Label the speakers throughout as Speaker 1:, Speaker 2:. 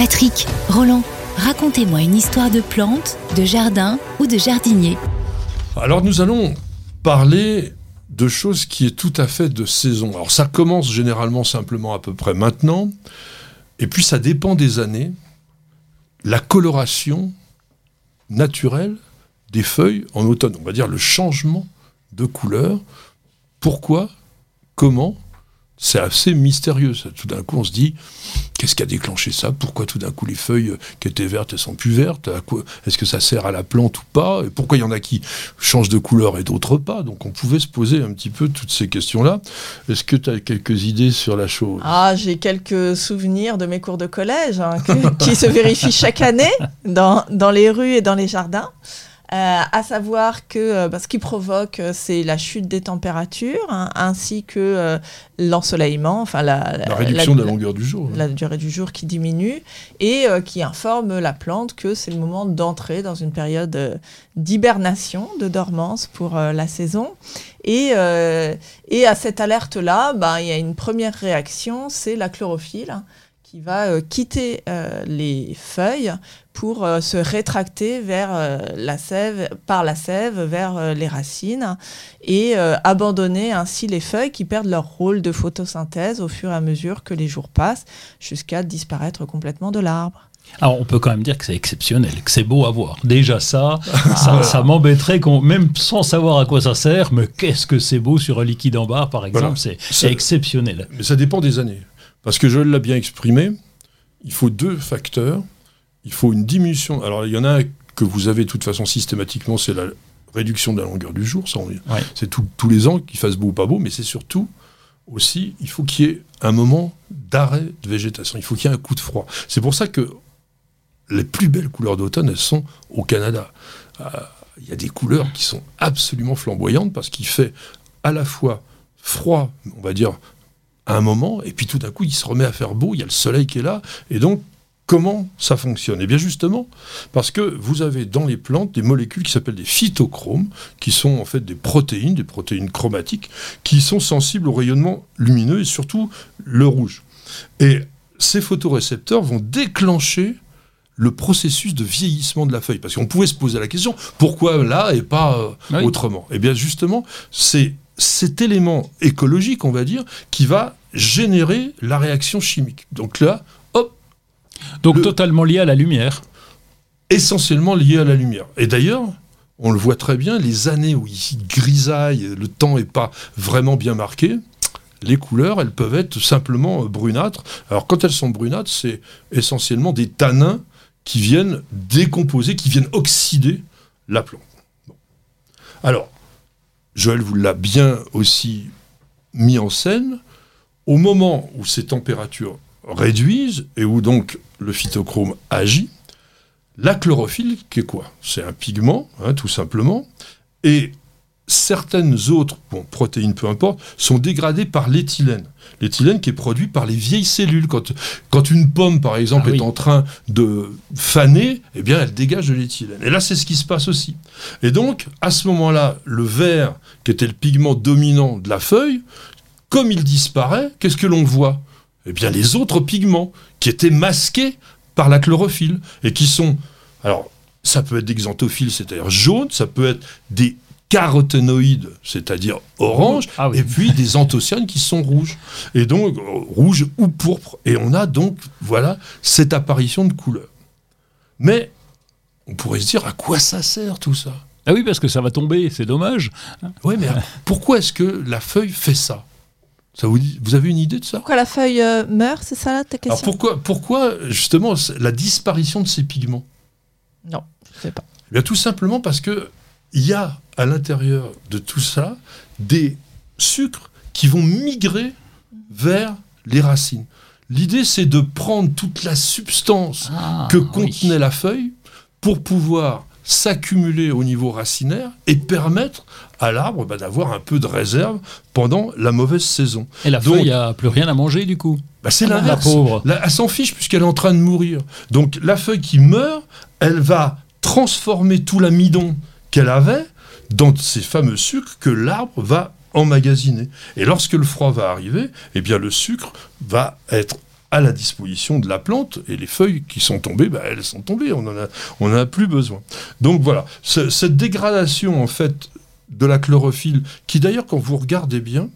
Speaker 1: Patrick, Roland, racontez-moi une histoire de plante, de jardin ou de jardinier.
Speaker 2: Alors nous allons parler de choses qui est tout à fait de saison. Alors ça commence généralement simplement à peu près maintenant, et puis ça dépend des années. La coloration naturelle des feuilles en automne, on va dire le changement de couleur. Pourquoi? Comment? C'est assez mystérieux. Tout d'un coup, on se dit, qu'est-ce qui a déclenché ça? Pourquoi tout d'un coup les feuilles qui étaient vertes, elles sont plus vertes? Est-ce que ça sert à la plante ou pas? Et pourquoi il y en a qui changent de couleur et d'autres pas? Donc on pouvait se poser un petit peu toutes ces questions-là. Est-ce que tu as quelques idées sur la chose?
Speaker 3: Ah, j'ai quelques souvenirs de mes cours de collège hein, qui se vérifient chaque année dans, dans les rues et dans les jardins. Euh, à savoir que euh, bah, ce qui provoque, euh, c'est la chute des températures, hein, ainsi que l'ensoleillement, enfin
Speaker 2: la, réduction de la longueur du jour.
Speaker 3: La durée du jour qui diminue, et qui informe la plante que c'est le moment d'entrer dans une période d'hibernation, de dormance pour la saison. Et, et à cette alerte-là, bah, il y a une première réaction, c'est la chlorophylle qui va quitter les feuilles pour euh, se rétracter vers euh, la sève, par la sève vers euh, les racines et abandonner ainsi les feuilles qui perdent leur rôle de photosynthèse au fur et à mesure que les jours passent jusqu'à disparaître complètement de l'arbre.
Speaker 4: Alors on peut quand même dire que c'est exceptionnel, que c'est beau à voir. Déjà ça, ça, m'embêterait qu'on, même sans savoir à quoi ça sert, mais qu'est-ce que c'est beau sur un liquide en barre par exemple, c'est exceptionnel.
Speaker 2: Mais ça dépend des années. Parce que je l'ai bien exprimé, il faut deux facteurs il faut une diminution. Alors, il y en a un que vous avez de toute façon systématiquement, c'est la réduction de la longueur du jour. C'est tous les ans qu'il fasse beau ou pas beau, mais c'est surtout aussi, il faut qu'il y ait un moment d'arrêt de végétation. Il faut qu'il y ait un coup de froid. C'est pour ça que les plus belles couleurs d'automne, elles sont au Canada. Euh, il y a des couleurs qui sont absolument flamboyantes parce qu'il fait à la fois froid, on va dire, à un moment, et puis tout d'un coup, il se remet à faire beau, il y a le soleil qui est là, et donc Comment ça fonctionne? Eh bien justement, parce que vous avez dans les plantes des molécules qui s'appellent des phytochromes, qui sont en fait des protéines, des protéines chromatiques, qui sont sensibles au rayonnement lumineux et surtout le rouge. Et ces photorécepteurs vont déclencher le processus de vieillissement de la feuille. Parce qu'on pouvait se poser la question, pourquoi là et pas euh, autrement? Eh bien justement, c'est cet élément écologique, on va dire, qui va générer la réaction chimique. Donc là,
Speaker 4: donc totalement lié à la lumière
Speaker 2: Essentiellement lié à la lumière. Et d'ailleurs, on le voit très bien, les années où il grisaille, le temps n'est pas vraiment bien marqué, les couleurs, elles peuvent être simplement brunâtres. Alors quand elles sont brunâtres, c'est essentiellement des tanins qui viennent décomposer, qui viennent oxyder la plante. Alors, Joël vous l'a bien aussi mis en scène. Au moment où ces températures réduisent et où donc le phytochrome agit, la chlorophylle, qui est quoi? C'est un pigment, hein, tout simplement, et certaines autres protéines, peu importe, sont dégradées par l'éthylène. L'éthylène qui est produit par les vieilles cellules. Quand, quand une pomme, par exemple, ah est en train de faner, eh bien, elle dégage de l'éthylène. Et là, c'est ce qui se passe aussi. Et donc, à ce moment-là, le vert, qui était le pigment dominant de la feuille, comme il disparaît, qu'est-ce que l'on voit? Eh bien, les autres pigments qui étaient masqués par la chlorophylle et qui sont. Alors, ça peut être des xanthophiles, c'est-à-dire jaunes, ça peut être des caroténoïdes, c'est-à-dire orange, ah et puis des anthocyanes qui sont rouges. Et donc, rouge ou pourpre. Et on a donc, voilà, cette apparition de couleurs. Mais, on pourrait se dire, à quoi ça sert tout ça?
Speaker 4: Ah oui, parce que ça va tomber, c'est dommage.
Speaker 2: Oui, mais pourquoi est-ce que la feuille fait ça? Vous, avez une idée de ça?
Speaker 3: Pourquoi la feuille euh, meurt, c'est ça ta question?
Speaker 2: pourquoi, pourquoi justement la disparition de ces pigments?
Speaker 3: Non, je ne sais pas.
Speaker 2: Eh bien, tout simplement parce que il y a à l'intérieur de tout ça des sucres qui vont migrer vers les racines. L'idée, c'est de prendre toute la substance ah, que contenait la feuille pour pouvoir s'accumuler au niveau racinaire et permettre à l'arbre bah, d'avoir un peu de réserve pendant la mauvaise saison.
Speaker 4: Et la feuille n'a plus rien à manger du coup
Speaker 2: bah, C'est ah, la pauvre. elle s'en fiche puisqu'elle est en train de mourir. Donc la feuille qui meurt, elle va transformer tout l'amidon qu'elle avait dans ces fameux sucres que l'arbre va emmagasiner. Et lorsque le froid va arriver, eh bien le sucre va être à la disposition de la plante et les feuilles qui sont tombées, bah, elles sont tombées, on en a, on a plus besoin. Donc voilà, cette dégradation en fait de la chlorophylle, qui d'ailleurs quand vous regardez bien,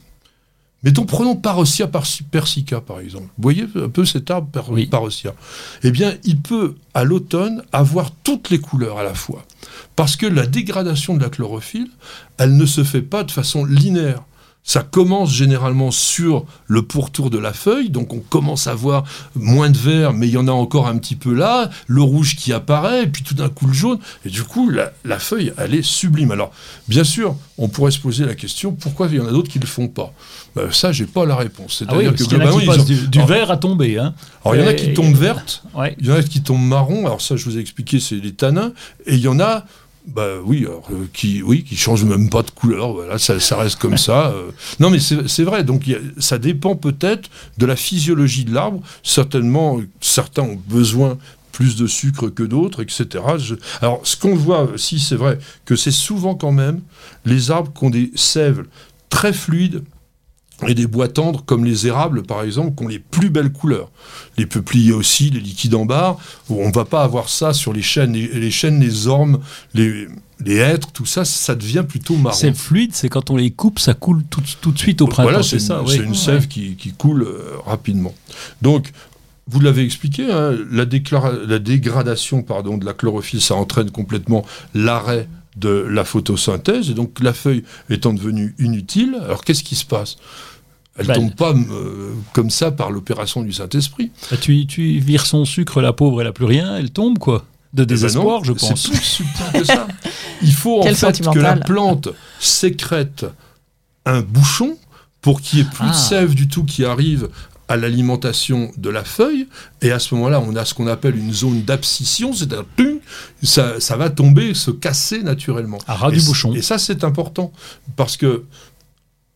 Speaker 2: Mettons, prenons Parosia persica, par exemple. Vous voyez un peu cet arbre Parosia Eh bien, il peut, à l'automne, avoir toutes les couleurs à la fois. Parce que la dégradation de la chlorophylle, elle ne se fait pas de façon linéaire. Ça commence généralement sur le pourtour de la feuille, donc on commence à voir moins de vert, mais il y en a encore un petit peu là, le rouge qui apparaît, et puis tout d'un coup le jaune, et du coup la, feuille, elle est sublime. Alors, bien sûr, on pourrait se poser la question, pourquoi il y en a d'autres qui ne le font pas? Ben, Ça, j'ai pas la réponse.
Speaker 4: C'est-à-dire ah que globalement, il y en a qui du, vert à tomber. Hein.
Speaker 2: Alors, il y en a qui tombent vertes, il y en a qui tombent marron, alors ça, je vous ai expliqué, c'est les tanins, et il y en a bah oui, alors, euh, qui, oui, qui change même pas de couleur. Voilà, ça, ça reste comme ça. Euh. Non, mais c'est vrai. Donc, ça dépend peut-être de la physiologie de l'arbre. Certainement, certains ont besoin plus de sucre que d'autres, etc. alors, ce qu'on voit aussi, c'est vrai que c'est souvent quand même les arbres qui ont des sèves très fluides et des bois tendres comme les érables par exemple qui ont les plus belles couleurs. Les peupliers aussi, les liquides en barre, on ne va pas avoir ça sur les chênes, les, les chênes, les ormes, les, les hêtres, tout ça, ça devient plutôt marron.
Speaker 4: C'est fluide, c'est quand on les coupe, ça coule tout, tout de suite au printemps.
Speaker 2: Voilà, c'est ça. C'est une sève qui, qui, coule euh, rapidement. Donc, vous l'avez expliqué, hein, la, la, dégradation pardon, de la chlorophylle, ça entraîne complètement l'arrêt de la photosynthèse, et donc la feuille étant devenue inutile, alors qu'est-ce qui se passe? Elle ne bah, tombe pas euh, comme ça par l'opération du Saint-Esprit.
Speaker 4: Bah, tu, tu vires son sucre, la pauvre, elle n'a plus rien, elle tombe quoi de eh ben désespoir, je pense.
Speaker 2: C'est plus subtil que ça. Il faut en fait que la plante sécrète un bouchon pour qu'il n'y ait plus de ah. sève du tout qui arrive à l'alimentation de la feuille, et à ce moment-là, on a ce qu'on appelle une zone d'abscission, c'est-à-dire ça, ça va tomber, se casser naturellement.
Speaker 4: À ras du bouchon.
Speaker 2: Et ça, c'est important, parce que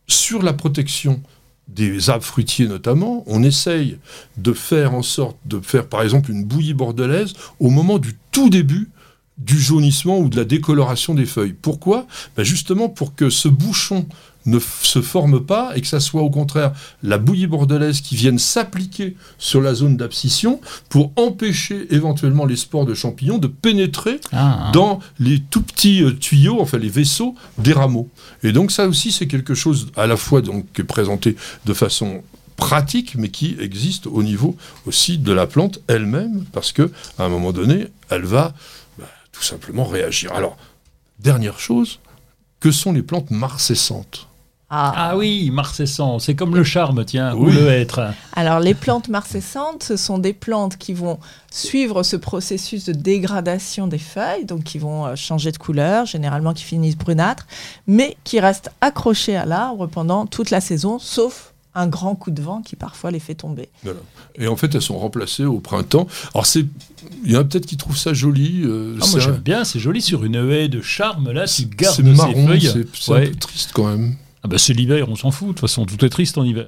Speaker 2: sur la protection des arbres fruitiers notamment, on essaye de faire en sorte de faire par exemple une bouillie bordelaise au moment du tout début du jaunissement ou de la décoloration des feuilles. Pourquoi? Ben Justement pour que ce bouchon ne se forme pas et que ça soit au contraire la bouillie bordelaise qui vienne s'appliquer sur la zone d'abscission pour empêcher éventuellement les spores de champignons de pénétrer ah. dans les tout petits euh, tuyaux, enfin les vaisseaux des rameaux. Et donc ça aussi c'est quelque chose à la fois donc qui est présenté de façon pratique, mais qui existe au niveau aussi de la plante elle-même, parce que à un moment donné, elle va bah, tout simplement réagir. Alors, dernière chose, que sont les plantes marcescentes?
Speaker 4: Ah. ah. oui, marcescent, c'est comme le charme, tiens, ou le être.
Speaker 3: Alors les plantes marcescentes, ce sont des plantes qui vont suivre ce processus de dégradation des feuilles, donc qui vont euh, changer de couleur, généralement qui finissent brunâtres, mais qui restent accrochées à l'arbre pendant toute la saison, sauf un grand coup de vent qui parfois les fait tomber.
Speaker 2: Et en fait, elles sont remplacées au printemps. Alors, c'est, il y en a peut-être qui trouvent ça joli.
Speaker 4: Euh, ah, moi, j'aime bien, c'est joli sur une haie de charme, là, qui garde
Speaker 2: ses feuilles. C'est un peu triste quand même.
Speaker 4: Ah bah c'est l'hiver, on s'en fout. De toute façon, tout est triste en hiver.